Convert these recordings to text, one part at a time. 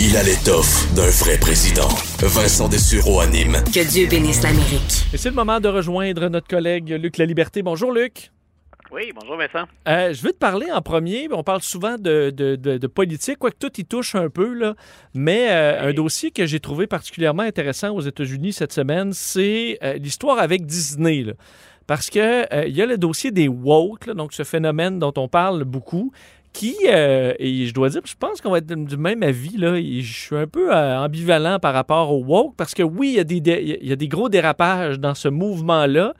Il a l'étoffe d'un vrai président. Vincent Dessureau anime. Que Dieu bénisse l'Amérique. Et c'est le moment de rejoindre notre collègue Luc La Liberté. Bonjour Luc. Oui, bonjour Vincent. Euh, je veux te parler en premier. On parle souvent de, de, de, politique, quoique tout y touche un peu, là. mais euh, un dossier que j'ai trouvé particulièrement intéressant aux États-Unis cette semaine, c'est euh, l'histoire avec Disney. Là. Parce qu'il il y a le dossier des woke, là, donc ce phénomène dont on parle beaucoup, qui, et je dois dire, je pense qu'on va être du même avis, là, je suis un peu ambivalent par rapport au woke, parce que oui, il y, a des, gros dérapages dans ce mouvement-là,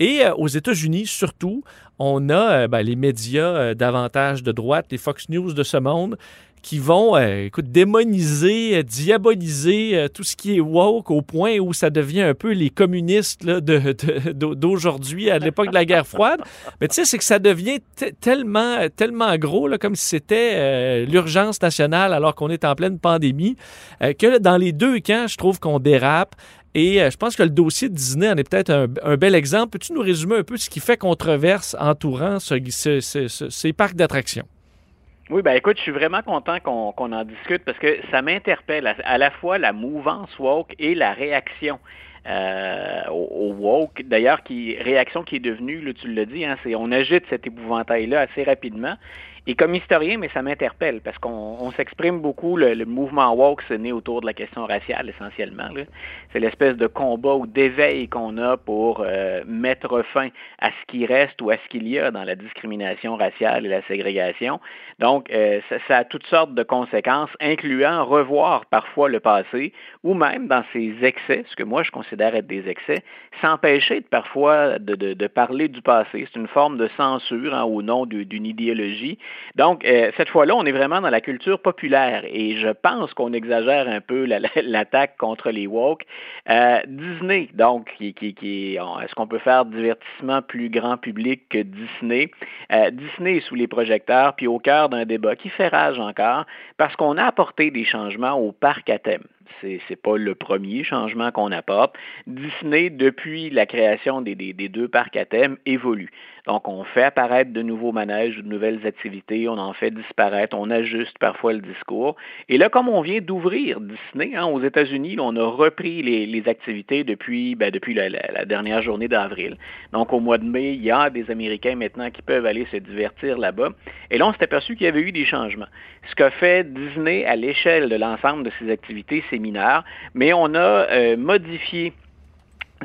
et aux États-Unis surtout, on a euh, ben, les médias euh, davantage de droite, les Fox News de ce monde, qui vont, euh, écoute, démoniser, diaboliser tout ce qui est woke au point où ça devient un peu les communistes d'aujourd'hui, à l'époque de la guerre froide. Mais tu sais, c'est que ça devient tellement, tellement gros, là, comme si c'était l'urgence nationale alors qu'on est en pleine pandémie, que dans les deux camps, je trouve qu'on dérape. Et euh, je pense que le dossier de Disney en est peut-être un, bel exemple. Peux-tu nous résumer un peu ce qui fait controverse entourant ces parcs d'attractions? Oui, ben écoute, je suis vraiment content qu'on en discute parce que ça m'interpelle à, la fois la mouvance woke et la réaction. Euh, au, woke. D'ailleurs, qui réaction qui est devenue, tu l'as dit, hein, c'est on agite cet épouvantail-là assez rapidement. Et comme historien, mais ça m'interpelle parce qu'on s'exprime beaucoup, le, mouvement woke, c'est né autour de la question raciale essentiellement. C'est l'espèce de combat ou d'éveil qu'on a pour euh, mettre fin à ce qui reste ou à ce qu'il y a dans la discrimination raciale et la ségrégation. Donc, euh, ça, a toutes sortes de conséquences, incluant revoir parfois le passé ou même dans ses excès, ce que moi je considère être des excès, s'empêcher de parfois de, parler du passé. C'est une forme de censure hein, au nom d'une idéologie donc, euh, cette fois-là, on est vraiment dans la culture populaire et je pense qu'on exagère un peu l'attaque contre les woke. Euh, Disney, donc, qui, qui, est-ce qu'on peut faire divertissement plus grand public que Disney? Euh, Disney est sous les projecteurs, puis au cœur d'un débat qui fait rage encore, parce qu'on a apporté des changements au parc à thème c'est n'est pas le premier changement qu'on apporte. Disney, depuis la création des, des, deux parcs à thème, évolue. Donc, on fait apparaître de nouveaux manèges, de nouvelles activités, on en fait disparaître, on ajuste parfois le discours. Et là, comme on vient d'ouvrir Disney hein, aux États-Unis, on a repris les, activités depuis, ben, depuis la, la, dernière journée d'avril. Donc, au mois de mai, il y a des Américains maintenant qui peuvent aller se divertir là-bas. Et là, on s'est aperçu qu'il y avait eu des changements. Ce qu'a fait Disney à l'échelle de l'ensemble de ses activités, mais on a euh, modifié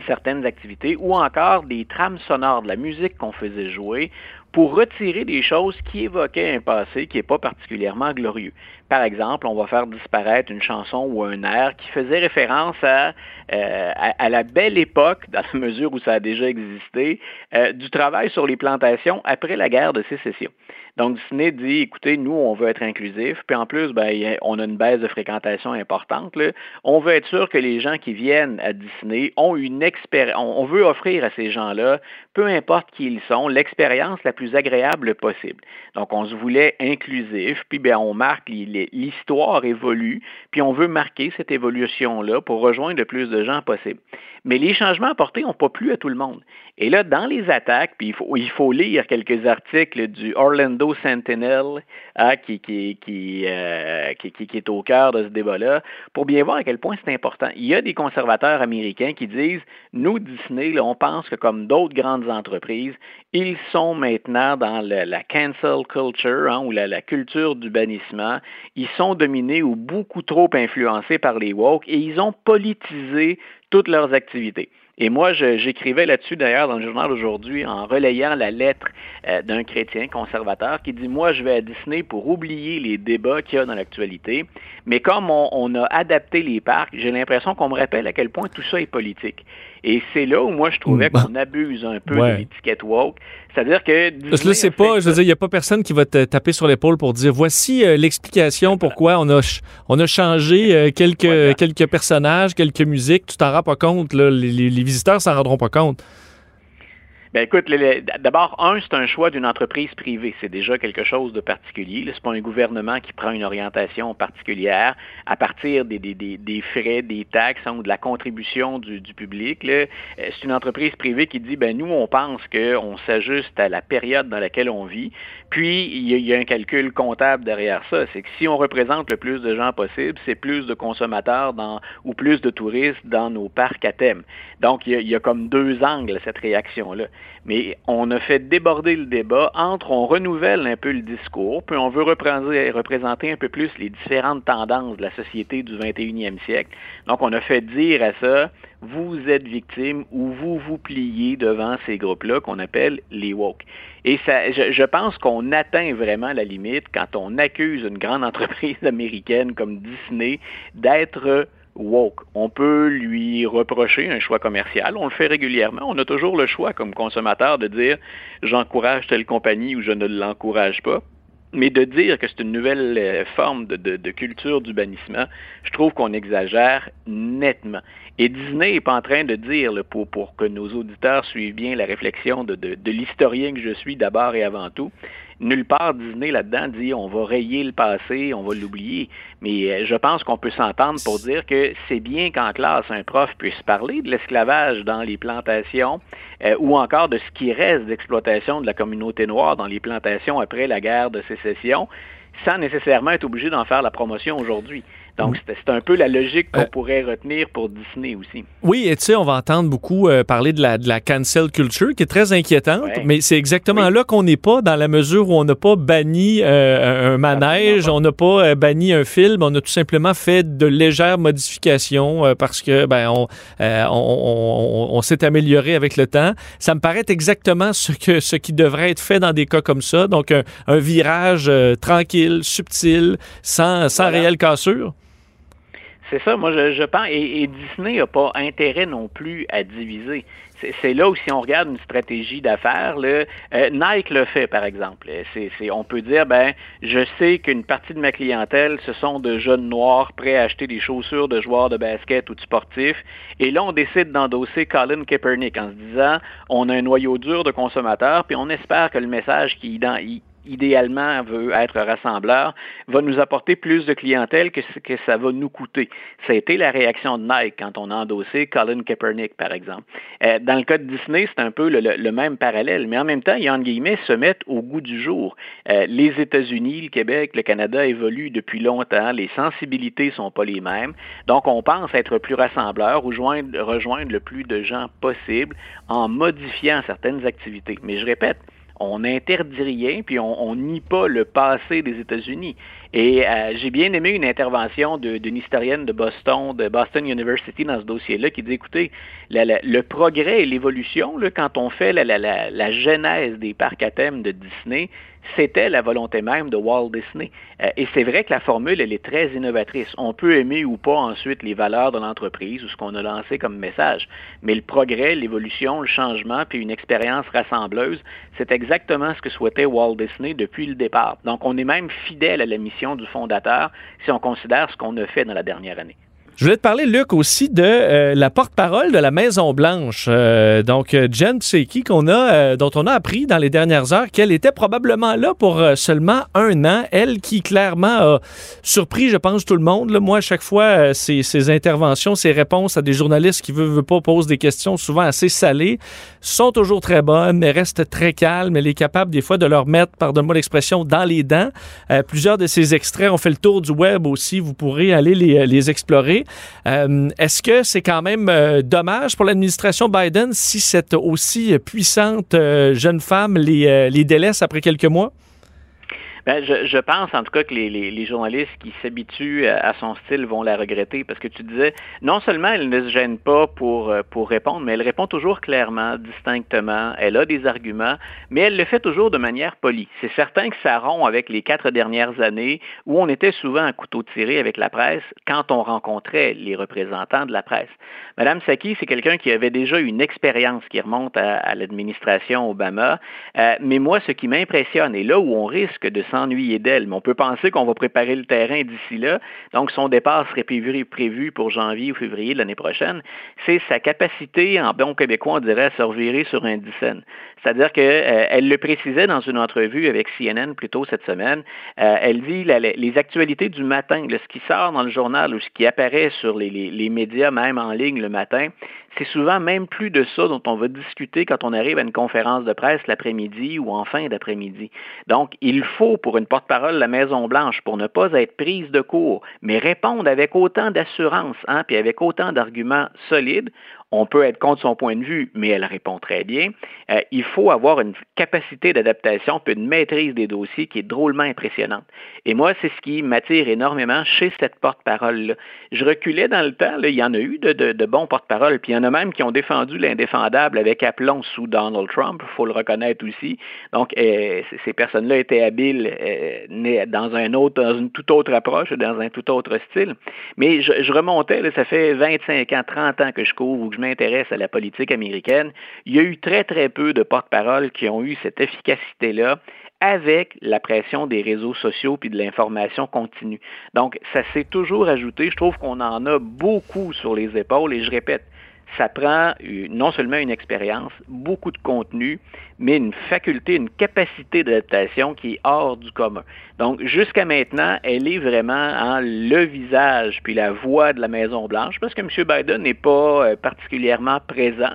certaines activités ou encore des trames sonores de la musique qu'on faisait jouer pour retirer des choses qui évoquaient un passé qui n'est pas particulièrement glorieux. Par exemple, on va faire disparaître une chanson ou un air qui faisait référence à, euh, à, la belle époque, dans la mesure où ça a déjà existé, euh, du travail sur les plantations après la guerre de sécession. Donc, Disney dit, écoutez, nous, on veut être inclusif, puis en plus, ben, on a une baisse de fréquentation importante. On veut être sûr que les gens qui viennent à Disney ont une expérience. On veut offrir à ces gens-là, peu importe qui ils sont, l'expérience la agréable possible. Donc, on se voulait inclusif, puis ben, on marque l'histoire évolue, puis on veut marquer cette évolution-là pour rejoindre le plus de gens possible. Mais les changements apportés n'ont pas plu à tout le monde. Et là, dans les attaques, puis il faut, lire quelques articles du Orlando Sentinel hein, qui, qui, euh, qui, qui, est au cœur de ce débat-là, pour bien voir à quel point c'est important. Il y a des conservateurs américains qui disent, nous, Disney, là, on pense que comme d'autres grandes entreprises, ils sont maintenant dans la cancel culture, hein, ou la, culture du bannissement. Ils sont dominés ou beaucoup trop influencés par les woke et ils ont politisé toutes leurs activités. Et moi, j'écrivais là-dessus d'ailleurs dans le journal aujourd'hui en relayant la lettre euh, d'un chrétien conservateur qui dit Moi, je vais à Disney pour oublier les débats qu'il y a dans l'actualité. Mais comme on, a adapté les parcs, j'ai l'impression qu'on me rappelle à quel point tout ça est politique. Et c'est là où moi je trouvais bah. qu'on abuse un peu de l'étiquette woke. C'est-à-dire que. Parce que là, c'est pas. Je veux dire, il n'y a pas personne qui va te taper sur l'épaule pour dire voici euh, l'explication pourquoi on a, on a changé euh, quelques, quelques personnages, quelques musiques. Tu t'en pas compte. Là, les, les visiteurs s'en rendront pas compte. Ben écoute, d'abord, un, c'est un choix d'une entreprise privée. C'est déjà quelque chose de particulier. Ce n'est pas un gouvernement qui prend une orientation particulière à partir des, des, des, frais, des taxes hein, ou de la contribution du, du public. Euh, c'est une entreprise privée qui dit, ben nous, on pense qu'on s'ajuste à la période dans laquelle on vit. Puis, il y, a, un calcul comptable derrière ça. C'est que si on représente le plus de gens possible, c'est plus de consommateurs dans, ou plus de touristes dans nos parcs à thème. Donc, il y, a, y a comme deux angles cette réaction-là. Mais on a fait déborder le débat entre on renouvelle un peu le discours, puis on veut représenter, représenter un peu plus les différentes tendances de la société du 21e siècle. Donc, on a fait dire à ça, vous êtes victime ou vous vous pliez devant ces groupes-là qu'on appelle les woke. Et je pense qu'on atteint vraiment la limite quand on accuse une grande entreprise américaine comme Disney d'être woke. On peut lui reprocher un choix commercial. On le fait régulièrement. On a toujours le choix comme consommateur de dire j'encourage telle compagnie ou je ne l'encourage pas. Mais de dire que c'est une nouvelle euh, forme de, culture du bannissement, je trouve qu'on exagère nettement. Et Disney n'est pas en train de dire, pour, que nos auditeurs suivent bien la réflexion de l'historien que je suis d'abord et avant tout, nulle part Disney là-dedans dit on va rayer le passé, on va l'oublier. Mais euh, je pense qu'on peut s'entendre pour dire que c'est bien qu'en classe, un prof puisse parler de l'esclavage dans les plantations euh, ou encore de ce qui reste d'exploitation de la communauté noire dans les plantations après la guerre de sécession sans nécessairement être obligé d'en faire la promotion aujourd'hui. Donc, c'est un peu la logique qu'on euh, pourrait retenir pour Disney aussi. Oui, et tu sais, on va entendre beaucoup euh, parler de la, de la cancel culture, qui est très inquiétante, mais c'est exactement là qu'on n'est pas, dans la mesure où on n'a pas banni euh, un manège, on n'a pas banni un film, on a tout simplement fait de légères modifications parce que ben on, on, on, s'est amélioré avec le temps. Ça me paraît exactement ce, que, ce qui devrait être fait dans des cas comme ça, donc un, virage tranquille, subtil, sans, sans réelle cassure. C'est ça, moi je, pense, et, Disney n'a pas intérêt non plus à diviser. C'est là où si on regarde une stratégie d'affaires, euh, Nike le fait par exemple. On peut dire, ben, je sais qu'une partie de ma clientèle, ce sont de jeunes noirs prêts à acheter des chaussures de joueurs de basket ou de sportifs, et là on décide d'endosser Colin Kaepernick en se disant, on a un noyau dur de consommateurs, puis on espère que le message qui, idéalement veut être rassembleur, va nous apporter plus de clientèle que ce que ça va nous coûter. Ça a été la réaction de Nike quand on a endossé Colin Kaepernick, par exemple. Euh, dans le cas de Disney, c'est un peu le, même parallèle, mais en même temps, ils, en guillemets, se mettent au goût du jour. Euh, les États-Unis, le Québec, le Canada évoluent depuis longtemps, les sensibilités sont pas les mêmes, donc on pense être plus rassembleur ou rejoindre le plus de gens possible en modifiant certaines activités. Mais je répète, on n'interdit rien, puis on, nie pas le passé des États-Unis. Et euh, j'ai bien aimé une intervention d'une historienne de Boston, de Boston University dans ce dossier-là, qui dit, écoutez, le progrès et l'évolution, quand on fait la, genèse des parcs à thème de Disney, c'était la volonté même de Walt Disney. Euh, et c'est vrai que la formule, elle est très innovatrice. On peut aimer ou pas ensuite les valeurs de l'entreprise ou ce qu'on a lancé comme message, mais le progrès, l'évolution, le changement, puis une expérience rassembleuse, c'est exactement ce que souhaitait Walt Disney depuis le départ. Donc, on est même fidèle à la mission du fondateur si on considère ce qu'on a fait dans la dernière année. Je voulais te parler, Luc, aussi de euh, la porte-parole de la Maison-Blanche. Euh, donc, euh, Jen Psaki, qu'on a, dont on a appris dans les dernières heures qu'elle était probablement là pour seulement un an. Elle qui, clairement, a surpris, je pense, tout le monde. Moi, à chaque fois, ses, interventions, ses réponses à des journalistes qui ne veulent, pas poser des questions souvent assez salées sont toujours très bonnes, mais restent très calmes. Elle est capable, des fois, de leur mettre, pardonne-moi l'expression, dans les dents. plusieurs de ces extraits ont fait le tour du web aussi. Vous pourrez aller les, les explorer. Euh, est-ce que c'est quand même euh, dommage pour l'administration Biden si cette aussi puissante euh, jeune femme les, les délaisse après quelques mois? Ben, je, pense en tout cas que les, journalistes qui s'habituent à, son style vont la regretter parce que tu disais, non seulement elle ne se gêne pas pour, euh, pour répondre, mais elle répond toujours clairement, distinctement, elle a des arguments, mais elle le fait toujours de manière polie. C'est certain que ça rompt avec les quatre dernières années où on était souvent à couteau tiré avec la presse quand on rencontrait les représentants de la presse. Madame Saki, c'est quelqu'un qui avait déjà une expérience qui remonte à, l'administration Obama, euh, mais moi, ce qui m'impressionne, et là où on risque de s'en s'ennuyer d'elle. Mais on peut penser qu'on va préparer le terrain d'ici là. Donc, son départ serait prévu, pour janvier ou février l'année prochaine. C'est sa capacité, en bon québécois, on dirait, à se revirer sur un dixaine. C'est-à-dire qu'elle euh, le précisait dans une entrevue avec CNN plus tôt cette semaine. Euh, elle dit les actualités du matin, ce qui sort dans le journal ou ce qui apparaît sur les, médias, même en ligne le matin, c'est souvent même plus de ça dont on va discuter quand on arrive à une conférence de presse l'après-midi ou en fin d'après-midi. Donc, il faut pour une porte-parole la Maison-Blanche, pour ne pas être prise de court, mais répondre avec autant d'assurance, hein, puis avec autant d'arguments solides, on peut être contre son point de vue, mais elle répond très bien. Euh, il faut avoir une capacité d'adaptation puis une maîtrise des dossiers qui est drôlement impressionnante. Et moi, c'est ce qui m'attire énormément chez cette porte-parole-là. Je reculais dans le temps, il y en a eu de, bons porte-paroles, puis il y en a même qui ont défendu l'indéfendable avec aplomb sous Donald Trump, il faut le reconnaître aussi. Donc, euh, ces personnes-là étaient habiles euh, dans un autre, dans une toute autre approche, dans un tout autre style. Mais je, remontais, ça fait 25 ans, 30 ans que je couvre, m'intéresse à la politique américaine, il y a eu très, très peu de porte-parole qui ont eu cette efficacité-là avec la pression des réseaux sociaux puis de l'information continue. Donc, ça s'est toujours ajouté. Je trouve qu'on en a beaucoup sur les épaules et je répète, ça prend non seulement une expérience, beaucoup de contenu, mais une faculté, une capacité d'adaptation qui est hors du commun. Donc, jusqu'à maintenant, elle est vraiment en le visage puis la voix de la Maison-Blanche, parce que M. Biden n'est pas euh, particulièrement présent.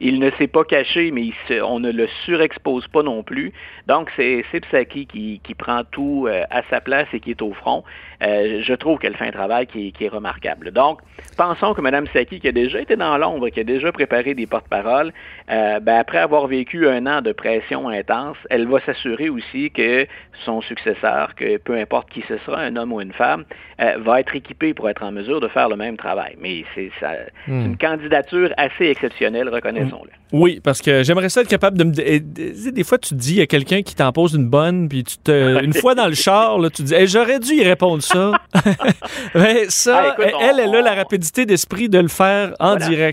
Il ne s'est pas caché, mais on ne le surexpose pas non plus. Donc, c'est Psaki qui, qui prend tout euh, à sa place et qui est au front. Euh, je trouve qu'elle fait un travail qui, est remarquable. Donc, pensons que Mme Saki, qui a déjà été dans l'ombre, qui a déjà préparé des porte-paroles, ben, après avoir vécu un an de pression intense, elle va s'assurer aussi que son successeur, que peu importe qui ce sera, un homme ou une femme, euh, va être équipé pour être en mesure de faire le même travail. Mais c'est hmm. une candidature assez exceptionnelle, reconnaissons-le. Oui, parce que j'aimerais ça être capable de me. Des fois, tu dis, il y a quelqu'un qui t'en pose une bonne, puis tu te. Une fois dans le char, là, tu dis, j'aurais dû y répondre ça. Mais ça, ah, elle, elle a la rapidité d'esprit de le faire en direct.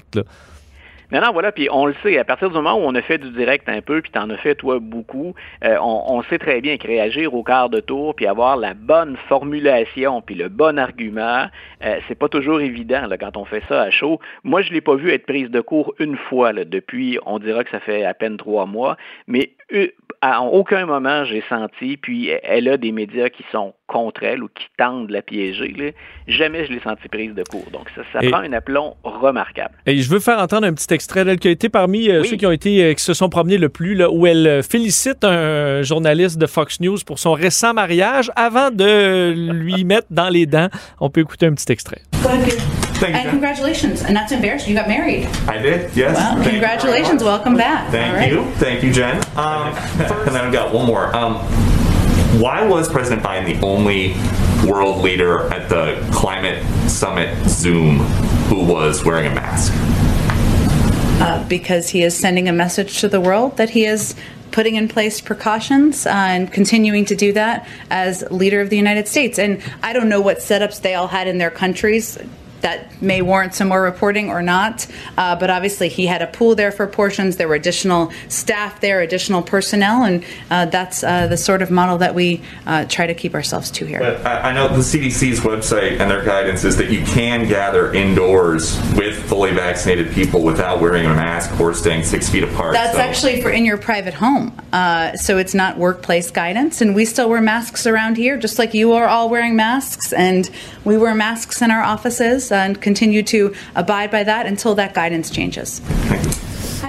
Maintenant, voilà, puis on le sait, à partir du moment où on a fait du direct un peu, puis tu en as fait, toi, beaucoup, euh, on, sait très bien que réagir au quart de tour, puis avoir la bonne formulation, puis le bon argument, euh, c'est pas toujours évident quand on fait ça à chaud. Moi, je l'ai pas vu être prise de cours une fois depuis, on dira que ça fait à peine trois mois, mais à aucun moment j'ai senti, puis elle a des médias qui sont contre elle ou qui tentent de la piéger. Jamais je l'ai senti prise de cours. Donc ça, ça prend un aplomb remarquable. Et je veux faire entendre un petit extrait d'elle qui a été parmi euh, ceux qui ont été euh, qui se sont promenés le plus, là, où elle euh, félicite un journaliste de Fox News pour son récent mariage avant de lui mettre dans les dents. On peut écouter un petit extrait. Thank and you, congratulations. And not to embarrass you, you got married. I did, yes. Well, Thank congratulations. Welcome back. Thank you. Thank you, Jen. Um, and then I've got one more. Um, why was President Biden the only world leader at the climate summit Zoom who was wearing a mask? Uh, because he is sending a message to the world that he is putting in place precautions uh, and continuing to do that as leader of the United States. And I don't know what setups they all had in their countries that may warrant some more reporting or not. Uh, but obviously, he had a pool there for portions. There were additional staff there, additional personnel, and uh, that's uh, the sort of model that we uh, try to keep ourselves to here. But I, I know the CDC's website and their guidance is that you can gather indoors with fully vaccinated people without wearing a mask or staying six feet apart. That's so. actually for in your private home. Uh, so it's not workplace guidance. And we still wear masks around here, just like you are all wearing masks. And we wear masks in our offices and continue to abide by that until that guidance changes.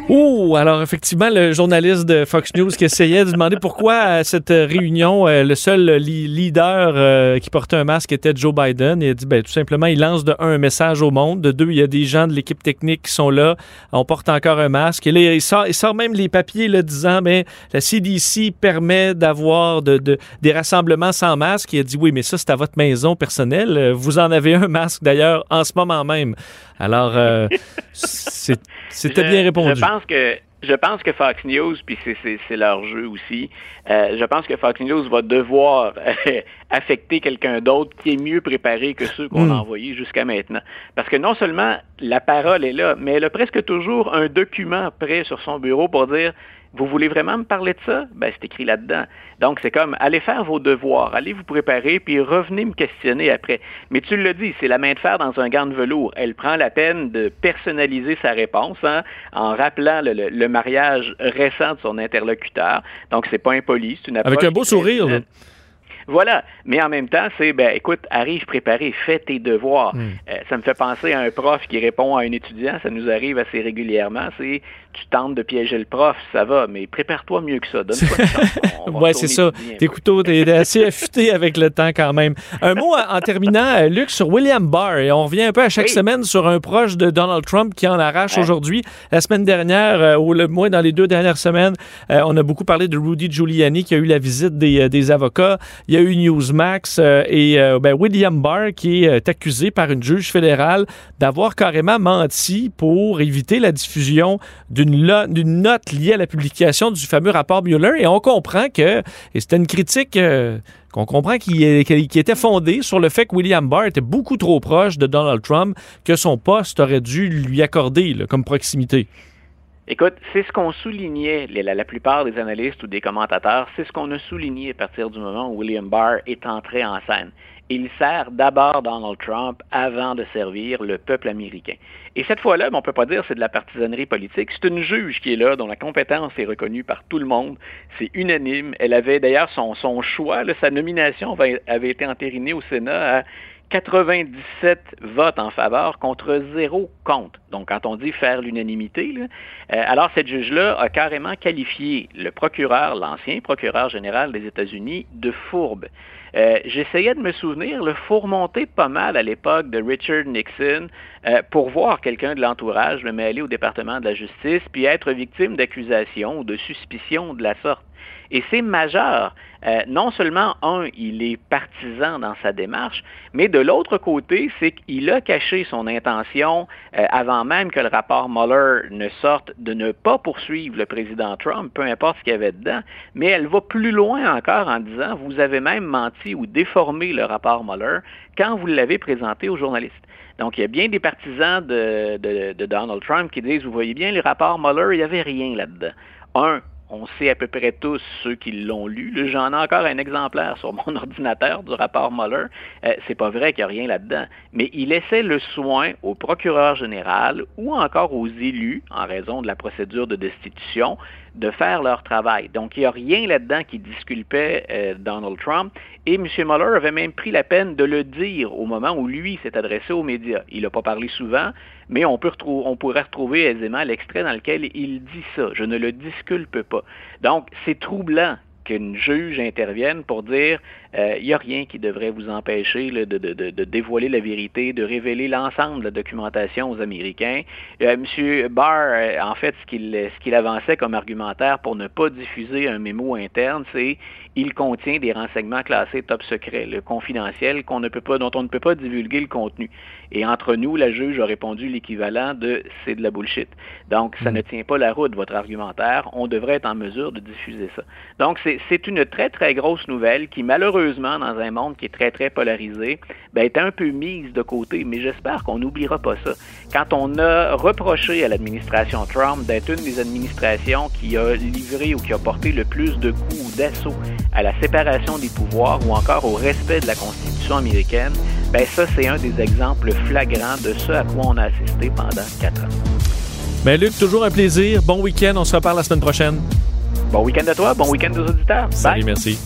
Ouh, alors effectivement, le journaliste de Fox News qui essayait de demander pourquoi à cette réunion, euh, le seul leader euh, qui portait un masque était Joe Biden. Il a dit, ben, tout simplement, il lance de un, un message au monde, de deux, il y a des gens de l'équipe technique qui sont là, on porte encore un masque. Et là, il sort, il sort même les papiers là, disant, ben, la CDC permet d'avoir de, de, des rassemblements sans masque. Il a dit, oui, mais ça, c'est à votre maison personnelle. Vous en avez un masque d'ailleurs en ce moment même. Alors, euh, c'était bien répondu. Je pense que je pense que Fox News, puis c'est leur jeu aussi, euh, je pense que Fox News va devoir affecter quelqu'un d'autre qui est mieux préparé que ceux qu'on a hmm. envoyés jusqu'à maintenant. Parce que non seulement la parole est là, mais elle a presque toujours un document prêt sur son bureau pour dire Vous voulez vraiment me parler de ça? Ben, c'est écrit là-dedans. Donc, c'est comme, allez faire vos devoirs, allez vous préparer, puis revenez me questionner après. Mais tu le dis, c'est la main de fer dans un gant de velours. Elle prend la peine de personnaliser sa réponse hein, en rappelant le, mariage récent de son interlocuteur. Donc, c'est pas impoli, c'est une Avec un beau sourire. Voilà. Mais en même temps, c'est, ben, écoute, arrive préparé, fais tes devoirs. Hmm. Euh, ça me fait penser à un prof qui répond à un étudiant. Ça nous arrive assez régulièrement. C'est, tu tentes de piéger le prof, ça va, mais prépare-toi mieux que ça. Donne-toi ouais, c'est ça. Tes couteaux, t'es assez affûté avec le temps quand même. Un mot en, terminant, euh, Luc, sur William Barr. Et on revient un peu à chaque semaine sur un proche de Donald Trump qui en arrache aujourd'hui. La semaine dernière, euh, ou le moins dans les deux dernières semaines, on a beaucoup parlé de Rudy Giuliani qui a eu la visite des, des avocats. Il y a eu Newsmax euh, et euh, ben, William Barr qui est euh, accusé par une juge fédérale d'avoir carrément menti pour éviter la diffusion d'une note liée à la publication du fameux rapport Mueller. Et on comprend que, et c'était une critique qu'on comprend qui, était fondée sur le fait que William Barr était beaucoup trop proche de Donald Trump, que son poste aurait dû lui accorder comme proximité. Écoute, c'est ce qu'on soulignait, la, plupart des analystes ou des commentateurs, c'est ce qu'on a souligné à partir du moment où William Barr est entré en scène. Il sert d'abord Donald Trump avant de servir le peuple américain. Et cette fois-là, on ne peut pas dire c'est de la partisanerie politique. C'est une juge qui est là, dont la compétence est reconnue par tout le monde. C'est unanime. Elle avait d'ailleurs son, son choix, sa nomination avait été entérinée au Sénat à 97 votes en faveur contre zéro contre. Donc, quand on dit faire l'unanimité, euh, alors cette juge-là a carrément qualifié le procureur, l'ancien procureur général des États-Unis, de fourbe. Euh, j'essayais de me souvenir, le faut remonter pas mal à l'époque de Richard Nixon euh, pour voir quelqu'un de l'entourage le mêler au département de la justice puis être victime d'accusations ou de suspicions de la sorte. Et c'est majeur. Euh, non seulement, un, il est partisan dans sa démarche, mais de l'autre côté, c'est qu'il a caché son intention, euh, avant même que le rapport Mueller ne sorte, de ne pas poursuivre le président Trump, peu importe ce qu'il y avait dedans, mais elle va plus loin encore en disant, vous avez même menti ou déformé le rapport Mueller quand vous l'avez présenté aux journalistes. Donc, il y a bien des partisans de, de Donald Trump qui disent, vous voyez bien, le rapport Mueller, il n'y avait rien là-dedans. Un, on sait à peu près tous ceux qui l'ont lu. J'en ai encore un exemplaire sur mon ordinateur du rapport Mueller. Euh, c'est pas vrai qu'il n'y a rien là-dedans. Mais il laissait le soin au procureur général ou encore aux élus, en raison de la procédure de destitution, de faire leur travail. Donc, il n'y a rien là-dedans qui disculpait euh, Donald Trump. Et M. Mueller avait même pris la peine de le dire au moment où lui s'est adressé aux médias. Il n'a pas parlé souvent, mais on, on pourrait retrouver aisément l'extrait dans lequel il dit ça. Je ne le disculpe pas. Donc, c'est troublant qu'une juge intervienne pour dire il euh, n'y a rien qui devrait vous empêcher de, dévoiler la vérité, de révéler l'ensemble de la documentation aux Américains. Euh, M. Barr, euh, en fait, ce qu'il avançait comme argumentaire pour ne pas diffuser un mémo interne, c'est il contient des renseignements classés top secret, le confidentiel, qu'on ne peut pas, dont on ne peut pas divulguer le contenu. Et entre nous, la juge a répondu l'équivalent de c'est de la bullshit. Donc, ça hmm. ne tient pas la route, votre argumentaire. On devrait être en mesure de diffuser ça. Donc, c'est une très, très grosse nouvelle qui, malheureusement, dans un monde qui est très, très polarisé, ben, est un peu mise de côté. Mais j'espère qu'on n'oubliera pas ça. Quand on a reproché à l'administration Trump d'être une des administrations qui a livré ou qui a porté le plus de coups ou à la séparation des pouvoirs ou encore au respect de la Constitution américaine, ben ça, c'est un des exemples flagrants de ce à quoi on a assisté pendant quatre ans. Ben Luc, toujours un plaisir. Bon week-end. On se reparle la semaine prochaine. Bon week-end à toi. Bon week-end aux auditeurs. Salut, merci.